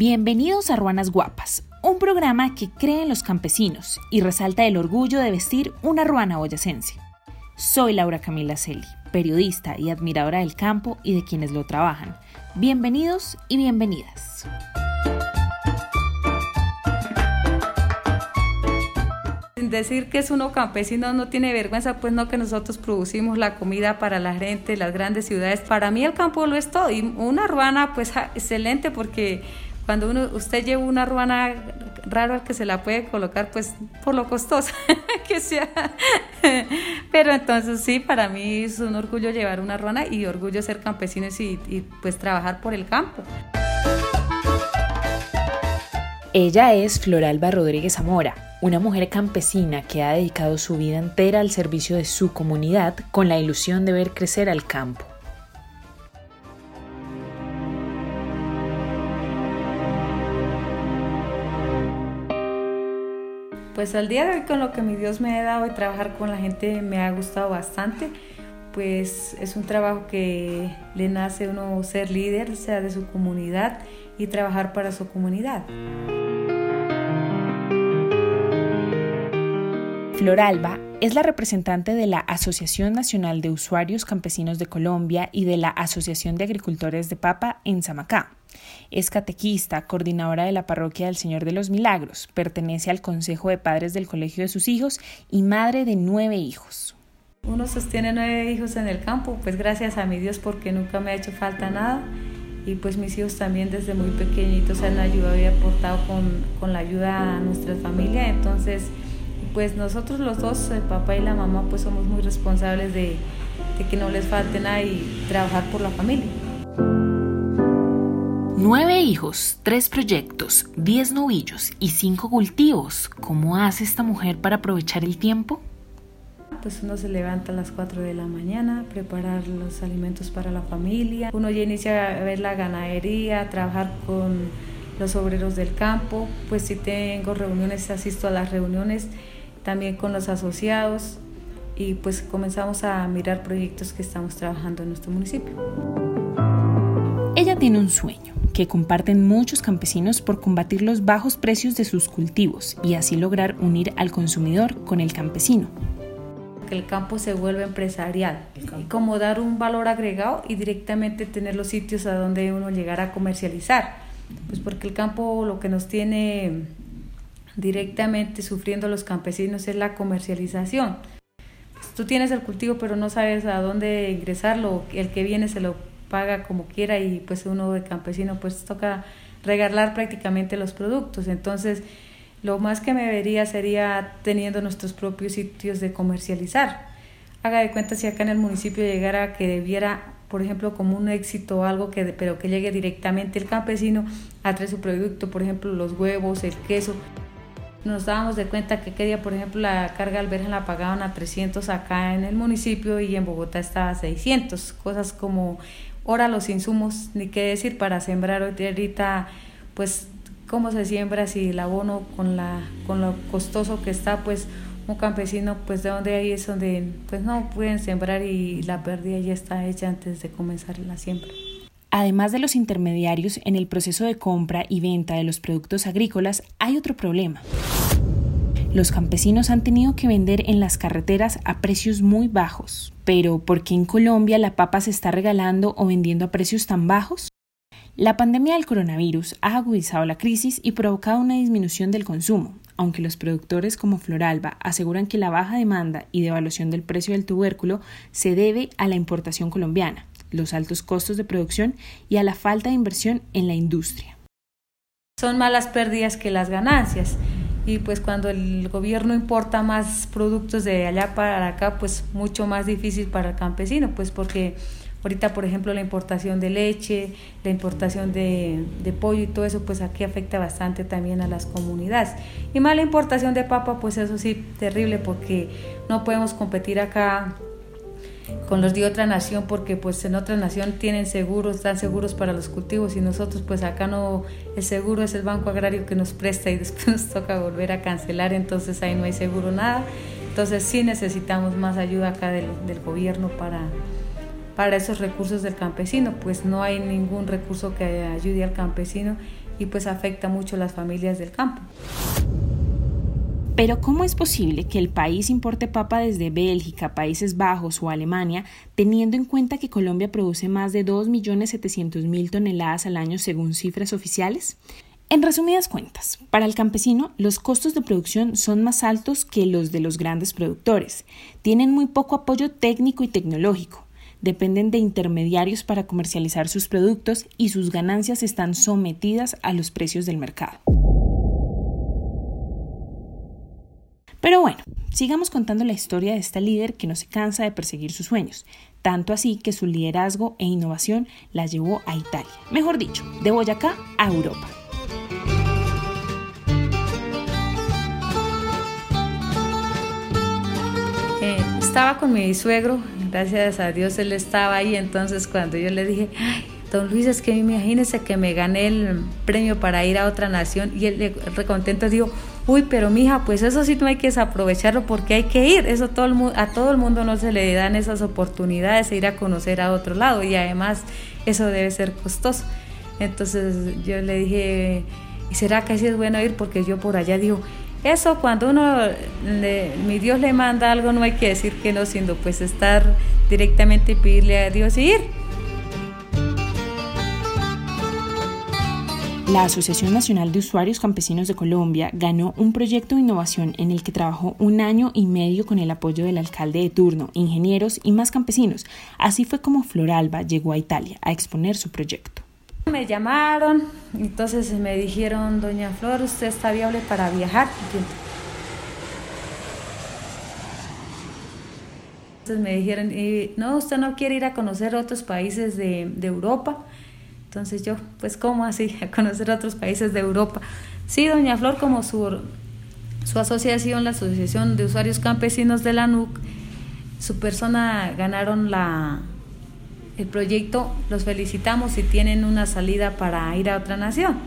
Bienvenidos a Ruanas Guapas, un programa que cree en los campesinos y resalta el orgullo de vestir una ruana boyacense. Soy Laura Camila Celi, periodista y admiradora del campo y de quienes lo trabajan. Bienvenidos y bienvenidas. decir que es uno campesino no tiene vergüenza, pues no que nosotros producimos la comida para la gente, las grandes ciudades. Para mí el campo lo es todo y una ruana pues excelente porque cuando uno, usted lleva una ruana raro al que se la puede colocar, pues por lo costosa que sea. Pero entonces sí, para mí es un orgullo llevar una ruana y orgullo ser campesino y, y pues trabajar por el campo. Ella es Floralba Rodríguez Zamora, una mujer campesina que ha dedicado su vida entera al servicio de su comunidad con la ilusión de ver crecer al campo. Pues al día de hoy con lo que mi Dios me ha dado y trabajar con la gente me ha gustado bastante, pues es un trabajo que le nace uno ser líder, sea de su comunidad y trabajar para su comunidad. Floralba es la representante de la Asociación Nacional de Usuarios Campesinos de Colombia y de la Asociación de Agricultores de Papa en Zamacá. Es catequista, coordinadora de la Parroquia del Señor de los Milagros, pertenece al Consejo de Padres del Colegio de sus hijos y madre de nueve hijos. Uno sostiene nueve hijos en el campo, pues gracias a mi Dios porque nunca me ha hecho falta nada y pues mis hijos también desde muy pequeñitos han ayudado y aportado con, con la ayuda a nuestra familia, entonces pues nosotros los dos, el papá y la mamá, pues somos muy responsables de, de que no les falte nada y trabajar por la familia. Nueve hijos, tres proyectos, diez novillos y cinco cultivos. ¿Cómo hace esta mujer para aprovechar el tiempo? Pues uno se levanta a las 4 de la mañana, preparar los alimentos para la familia. Uno ya inicia a ver la ganadería, trabajar con los obreros del campo. Pues si tengo reuniones, asisto a las reuniones también con los asociados y pues comenzamos a mirar proyectos que estamos trabajando en nuestro municipio. Ella tiene un sueño que comparten muchos campesinos por combatir los bajos precios de sus cultivos y así lograr unir al consumidor con el campesino. Que el campo se vuelva empresarial, y como dar un valor agregado y directamente tener los sitios a donde uno llegar a comercializar. Pues porque el campo lo que nos tiene directamente sufriendo los campesinos es la comercialización. Pues, tú tienes el cultivo pero no sabes a dónde ingresarlo, el que viene se lo paga como quiera y pues uno de campesino pues toca regalar prácticamente los productos. Entonces, lo más que me vería sería teniendo nuestros propios sitios de comercializar. Haga de cuenta si acá en el municipio llegara que debiera, por ejemplo, como un éxito o algo que pero que llegue directamente el campesino a traer su producto, por ejemplo, los huevos, el queso, nos dábamos de cuenta que día, por ejemplo, la carga alberja la pagaban a 300 acá en el municipio y en Bogotá estaba a 600. Cosas como ahora los insumos, ni qué decir, para sembrar ahorita, pues, cómo se siembra si el abono con, la, con lo costoso que está, pues, un campesino, pues, de donde ahí es donde, pues, no pueden sembrar y la pérdida ya está hecha antes de comenzar la siembra. Además de los intermediarios en el proceso de compra y venta de los productos agrícolas, hay otro problema. Los campesinos han tenido que vender en las carreteras a precios muy bajos. Pero ¿por qué en Colombia la papa se está regalando o vendiendo a precios tan bajos? La pandemia del coronavirus ha agudizado la crisis y provocado una disminución del consumo, aunque los productores como Floralba aseguran que la baja demanda y devaluación del precio del tubérculo se debe a la importación colombiana los altos costos de producción y a la falta de inversión en la industria. Son más las pérdidas que las ganancias y pues cuando el gobierno importa más productos de allá para acá, pues mucho más difícil para el campesino, pues porque ahorita por ejemplo la importación de leche, la importación de, pollo y todo eso, pues aquí afecta bastante también a las comunidades. Y más la importación de papa, pues eso sí, terrible porque no podemos competir acá con los de otra nación porque pues en otra nación tienen seguros, dan seguros para los cultivos y nosotros pues acá no, el seguro es el banco agrario que nos presta y después nos toca volver a cancelar, entonces ahí no hay seguro nada. Entonces sí necesitamos más ayuda acá del, del gobierno para, para esos recursos del campesino, pues no hay ningún recurso que ayude al campesino y pues afecta mucho a las familias del campo. Pero ¿cómo es posible que el país importe papa desde Bélgica, Países Bajos o Alemania, teniendo en cuenta que Colombia produce más de 2.700.000 toneladas al año según cifras oficiales? En resumidas cuentas, para el campesino los costos de producción son más altos que los de los grandes productores, tienen muy poco apoyo técnico y tecnológico, dependen de intermediarios para comercializar sus productos y sus ganancias están sometidas a los precios del mercado. Pero bueno, sigamos contando la historia de esta líder que no se cansa de perseguir sus sueños, tanto así que su liderazgo e innovación la llevó a Italia, mejor dicho, de Boyacá a Europa. Eh, estaba con mi suegro, gracias a Dios él estaba ahí, entonces cuando yo le dije, Don Luis, es que imagínese que me gané el premio para ir a otra nación y él recontento dijo, uy, pero mija, pues eso sí no hay que desaprovecharlo porque hay que ir, eso todo el, a todo el mundo no se le dan esas oportunidades de ir a conocer a otro lado y además eso debe ser costoso. Entonces yo le dije, ¿y será que así es bueno ir? Porque yo por allá digo, eso cuando uno, mi Dios le manda algo, no hay que decir que no, sino pues estar directamente y pedirle a Dios ir. La Asociación Nacional de Usuarios Campesinos de Colombia ganó un proyecto de innovación en el que trabajó un año y medio con el apoyo del alcalde de turno, ingenieros y más campesinos. Así fue como Floralba llegó a Italia a exponer su proyecto. Me llamaron, entonces me dijeron, doña Flor, usted está viable para viajar. Entonces me dijeron, no, usted no quiere ir a conocer otros países de, de Europa. Entonces yo, pues ¿cómo así? A conocer otros países de Europa. Sí, doña Flor, como su, su asociación, la Asociación de Usuarios Campesinos de la NUC, su persona ganaron la, el proyecto, los felicitamos y tienen una salida para ir a otra nación.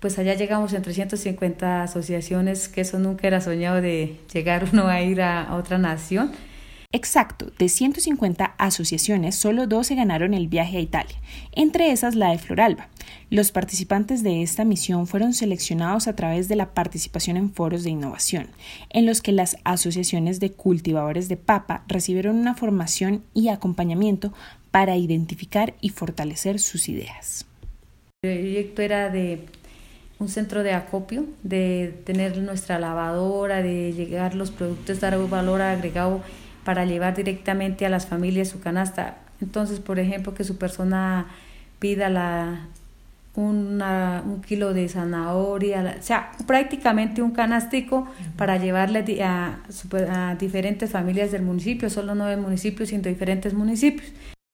Pues allá llegamos en 350 asociaciones, que eso nunca era soñado de llegar uno a ir a otra nación. Exacto, de 150 asociaciones, solo 12 ganaron el viaje a Italia, entre esas la de Floralba. Los participantes de esta misión fueron seleccionados a través de la participación en foros de innovación, en los que las asociaciones de cultivadores de papa recibieron una formación y acompañamiento para identificar y fortalecer sus ideas. El proyecto era de un centro de acopio, de tener nuestra lavadora, de llegar los productos, dar valor agregado para llevar directamente a las familias su canasta. Entonces, por ejemplo, que su persona pida la, una, un kilo de zanahoria, o sea, prácticamente un canástico para llevarle a, a, diferentes familias del municipio, solo no del municipio, sino diferentes municipios.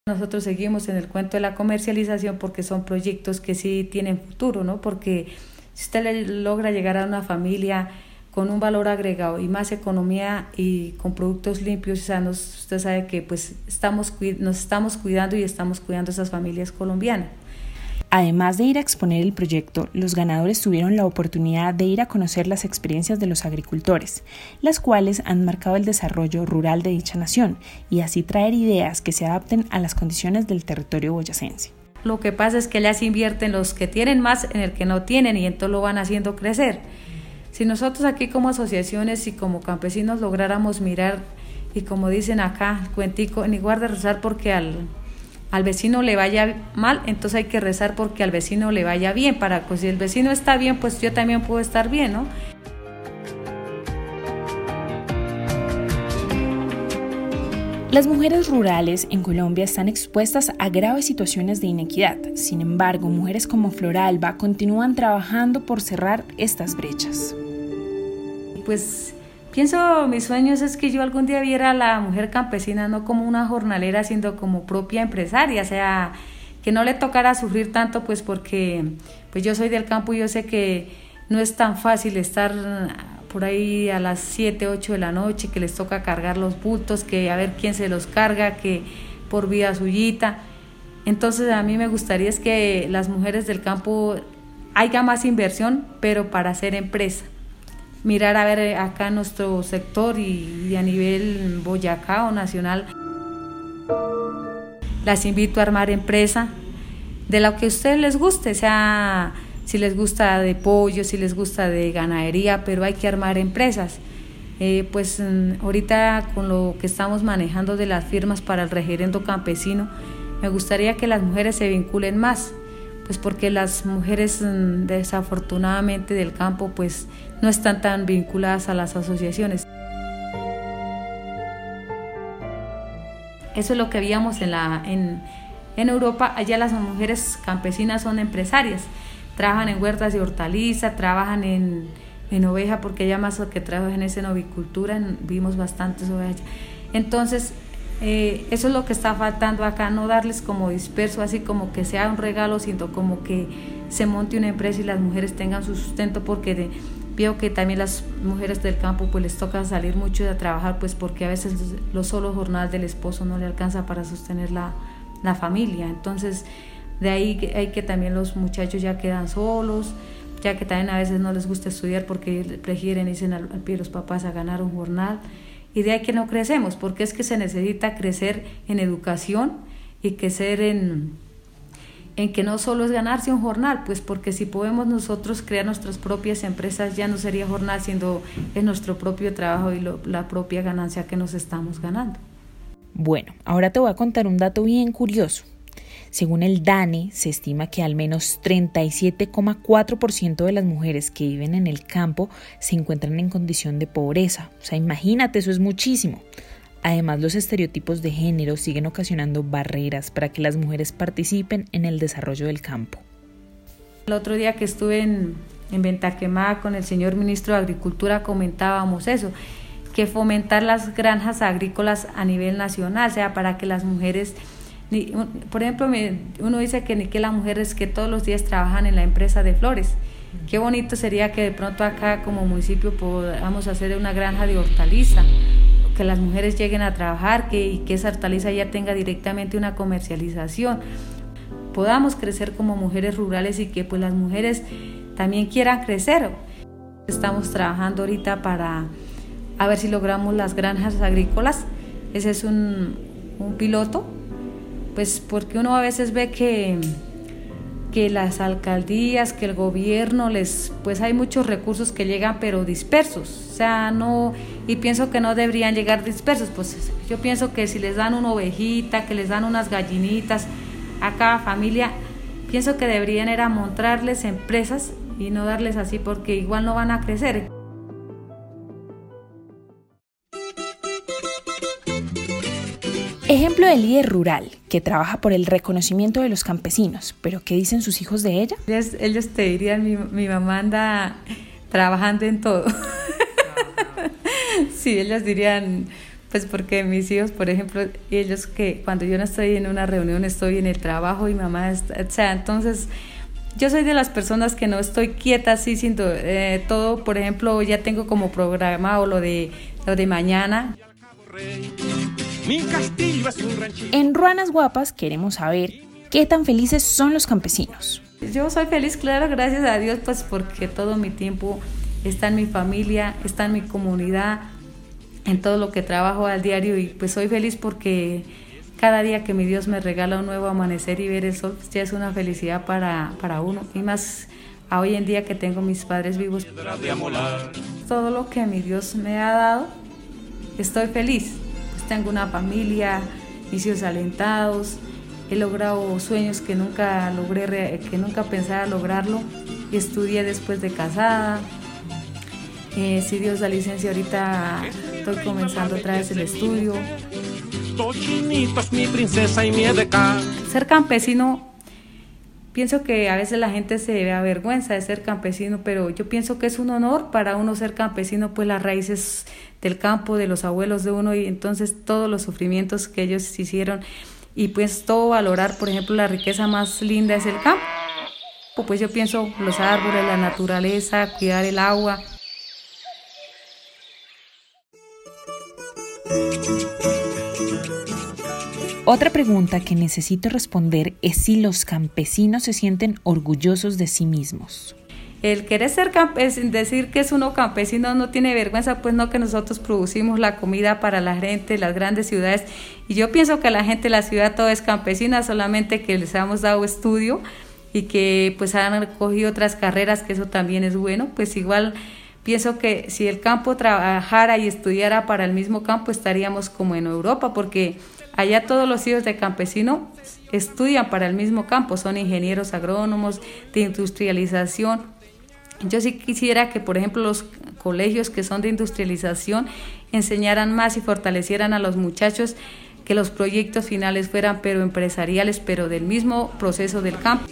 Nosotros seguimos en el cuento de la comercialización porque son proyectos que sí tienen futuro, ¿no? Porque si usted logra llegar a una familia con un valor agregado y más economía y con productos limpios y sanos, usted sabe que pues estamos, nos estamos cuidando y estamos cuidando a esas familias colombianas. Además de ir a exponer el proyecto, los ganadores tuvieron la oportunidad de ir a conocer las experiencias de los agricultores, las cuales han marcado el desarrollo rural de dicha nación y así traer ideas que se adapten a las condiciones del territorio boyacense. Lo que pasa es que ellas invierten los que tienen más en el que no tienen y entonces lo van haciendo crecer. Si nosotros aquí como asociaciones y como campesinos lográramos mirar y como dicen acá, cuentico, ni guarda rezar porque al, al vecino le vaya mal, entonces hay que rezar porque al vecino le vaya bien, para que pues, si el vecino está bien, pues yo también puedo estar bien, ¿no? Las mujeres rurales en Colombia están expuestas a graves situaciones de inequidad. Sin embargo, mujeres como Floralba continúan trabajando por cerrar estas brechas. Pues pienso, mis sueños es que yo algún día viera a la mujer campesina no como una jornalera, sino como propia empresaria, o sea, que no le tocara sufrir tanto, pues porque pues yo soy del campo y yo sé que no es tan fácil estar por ahí a las 7, 8 de la noche, que les toca cargar los bultos, que a ver quién se los carga, que por vida suyita. Entonces a mí me gustaría es que las mujeres del campo haya más inversión, pero para hacer empresa. Mirar a ver acá nuestro sector y, y a nivel Boyacá o nacional. Las invito a armar empresa de lo que a ustedes les guste, sea si les gusta de pollo, si les gusta de ganadería, pero hay que armar empresas. Eh, pues mm, ahorita con lo que estamos manejando de las firmas para el regerendo campesino, me gustaría que las mujeres se vinculen más, pues porque las mujeres mm, desafortunadamente del campo pues no están tan vinculadas a las asociaciones. Eso es lo que veíamos en, la, en, en Europa, allá las mujeres campesinas son empresarias, trabajan en huertas de hortaliza, trabajan en, en oveja, porque ella más que trabajan es en ovicultura, vimos bastantes ovejas. Entonces, eh, eso es lo que está faltando acá, no darles como disperso, así como que sea un regalo, sino como que se monte una empresa y las mujeres tengan su sustento, porque veo que también las mujeres del campo pues les toca salir mucho a trabajar, pues porque a veces los solos jornadas del esposo no le alcanza para sostener la, la familia. Entonces, de ahí que también los muchachos ya quedan solos, ya que también a veces no les gusta estudiar porque prefieren irse al, pie de los papás a ganar un jornal y de ahí que no crecemos, porque es que se necesita crecer en educación y crecer en, en que no solo es ganarse un jornal, pues porque si podemos nosotros crear nuestras propias empresas ya no sería jornal, sino es nuestro propio trabajo y la propia ganancia que nos estamos ganando. Bueno, ahora te voy a contar un dato bien curioso. Según el DANE, se estima que al menos 37,4% de las mujeres que viven en el campo se encuentran en condición de pobreza. O sea, imagínate, eso es muchísimo. Además, los estereotipos de género siguen ocasionando barreras para que las mujeres participen en el desarrollo del campo. El otro día que estuve en, en Ventaquemada con el señor ministro de Agricultura comentábamos eso, que fomentar las granjas agrícolas a nivel nacional, o sea, para que las mujeres por ejemplo, uno dice que ni que las mujeres que todos los días trabajan en la empresa de flores. Qué bonito sería que de pronto acá como municipio podamos hacer una granja de hortaliza, que las mujeres lleguen a trabajar que, y que esa hortaliza ya tenga directamente una comercialización. Podamos crecer como mujeres rurales y que pues las mujeres también quieran crecer. Estamos trabajando ahorita para a ver si logramos las granjas agrícolas. Ese es un, un piloto pues porque uno a veces ve que, que las alcaldías, que el gobierno les, pues hay muchos recursos que llegan pero dispersos, o sea, no, y pienso que no deberían llegar dispersos, pues yo pienso que si les dan una ovejita, que les dan unas gallinitas a cada familia, pienso que deberían era mostrarles empresas y no darles así porque igual no van a crecer. Ejemplo de líder rural que trabaja por el reconocimiento de los campesinos, pero ¿qué dicen sus hijos de ella? Ellos, te dirían, mi, mi, mamá anda trabajando en todo. sí, ellos dirían, pues porque mis hijos, por ejemplo, ellos que cuando yo no estoy en una reunión, estoy en el trabajo y mamá está, o sea, entonces yo soy de las personas que no estoy quieta así, siento eh, todo, por ejemplo, ya tengo como programado lo de, lo de mañana. En Ruanas Guapas queremos saber qué tan felices son los campesinos. Yo soy feliz, claro, gracias a Dios, pues porque todo mi tiempo está en mi familia, está en mi comunidad, en todo lo que trabajo al diario y pues soy feliz porque cada día que mi Dios me regala un nuevo amanecer y ver el sol, pues ya es una felicidad para, para uno. Y más a hoy en día que tengo mis padres vivos. Todo lo que mi Dios me ha dado, estoy feliz tengo una familia, mis hijos alentados, he logrado sueños que nunca logré, que nunca pensaba lograrlo, estudié después de casada. Eh, si Dios da licencia ahorita estoy comenzando otra vez el estudio. Ser campesino pienso que a veces la gente se avergüenza de ser campesino, pero yo pienso que es un honor para uno ser campesino, pues las raíces del campo, de los abuelos de uno y entonces todos los sufrimientos que ellos hicieron y pues todo valorar, por ejemplo, la riqueza más linda es el campo. Pues yo pienso los árboles, la naturaleza, cuidar el agua. Otra pregunta que necesito responder es si los campesinos se sienten orgullosos de sí mismos. El querer ser campesino, decir que es uno campesino no tiene vergüenza, pues no que nosotros producimos la comida para la gente, las grandes ciudades. Y yo pienso que la gente de la ciudad todo es campesina, solamente que les hemos dado estudio y que pues han cogido otras carreras, que eso también es bueno, pues igual pienso que si el campo trabajara y estudiara para el mismo campo estaríamos como en Europa, porque allá todos los hijos de campesino estudian para el mismo campo, son ingenieros agrónomos de industrialización. Yo sí quisiera que, por ejemplo, los colegios que son de industrialización enseñaran más y fortalecieran a los muchachos que los proyectos finales fueran pero empresariales, pero del mismo proceso del campo.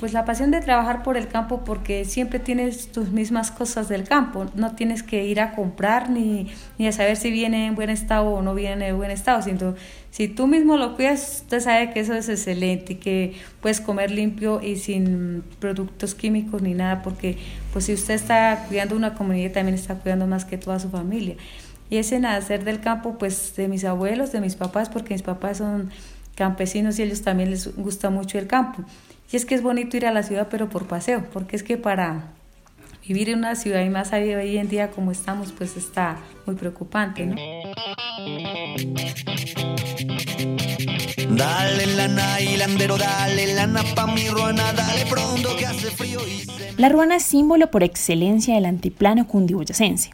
Pues la pasión de trabajar por el campo porque siempre tienes tus mismas cosas del campo, no tienes que ir a comprar ni, ni a saber si viene en buen estado o no viene en buen estado, sino si tú mismo lo cuidas, usted sabe que eso es excelente y que puedes comer limpio y sin productos químicos ni nada, porque pues si usted está cuidando una comunidad también está cuidando más que toda su familia. Y ese nacer del campo, pues de mis abuelos, de mis papás, porque mis papás son campesinos y ellos también les gusta mucho el campo. Y es que es bonito ir a la ciudad, pero por paseo, porque es que para vivir en una ciudad y más hoy en día como estamos, pues está muy preocupante, ¿no? Dale lana, hilandero, dale lana pa mi ruana, dale pronto que hace frío y La ruana es símbolo por excelencia del antiplano cundiboyacense.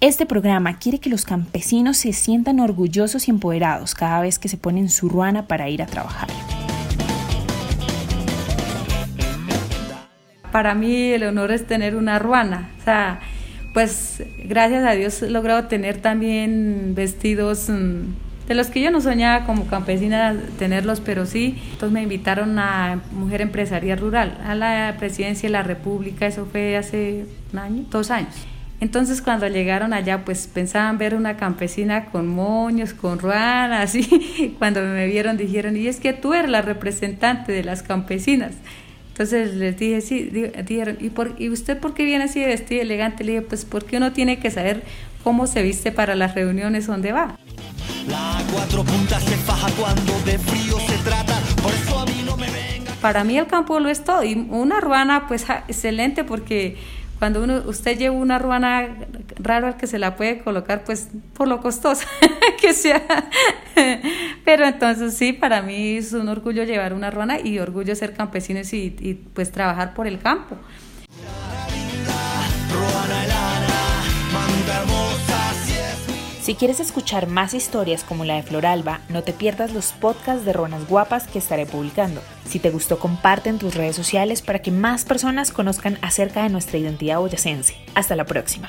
Este programa quiere que los campesinos se sientan orgullosos y empoderados cada vez que se ponen su ruana para ir a trabajar. Para mí el honor es tener una ruana. O sea, pues gracias a Dios he logrado tener también vestidos mm, de los que yo no soñaba como campesina tenerlos, pero sí. Entonces me invitaron a Mujer Empresaria Rural, a la presidencia de la República, eso fue hace un año, dos años. Entonces cuando llegaron allá, pues pensaban ver una campesina con moños, con ruana, así. Cuando me vieron dijeron, y es que tú eres la representante de las campesinas. Entonces les dije, sí, dijeron, ¿y, por, ¿y usted por qué viene así de vestido elegante? Le dije, pues porque uno tiene que saber cómo se viste para las reuniones donde va. Para mí el campo lo es todo, y una ruana pues excelente porque cuando uno, usted lleva una ruana raro al que se la puede colocar, pues por lo costosa que sea. Pero entonces sí, para mí es un orgullo llevar una ruana y orgullo ser campesino y, y pues trabajar por el campo. Si quieres escuchar más historias como la de Floralba, no te pierdas los podcasts de Ruanas Guapas que estaré publicando. Si te gustó, comparte en tus redes sociales para que más personas conozcan acerca de nuestra identidad boyacense. Hasta la próxima.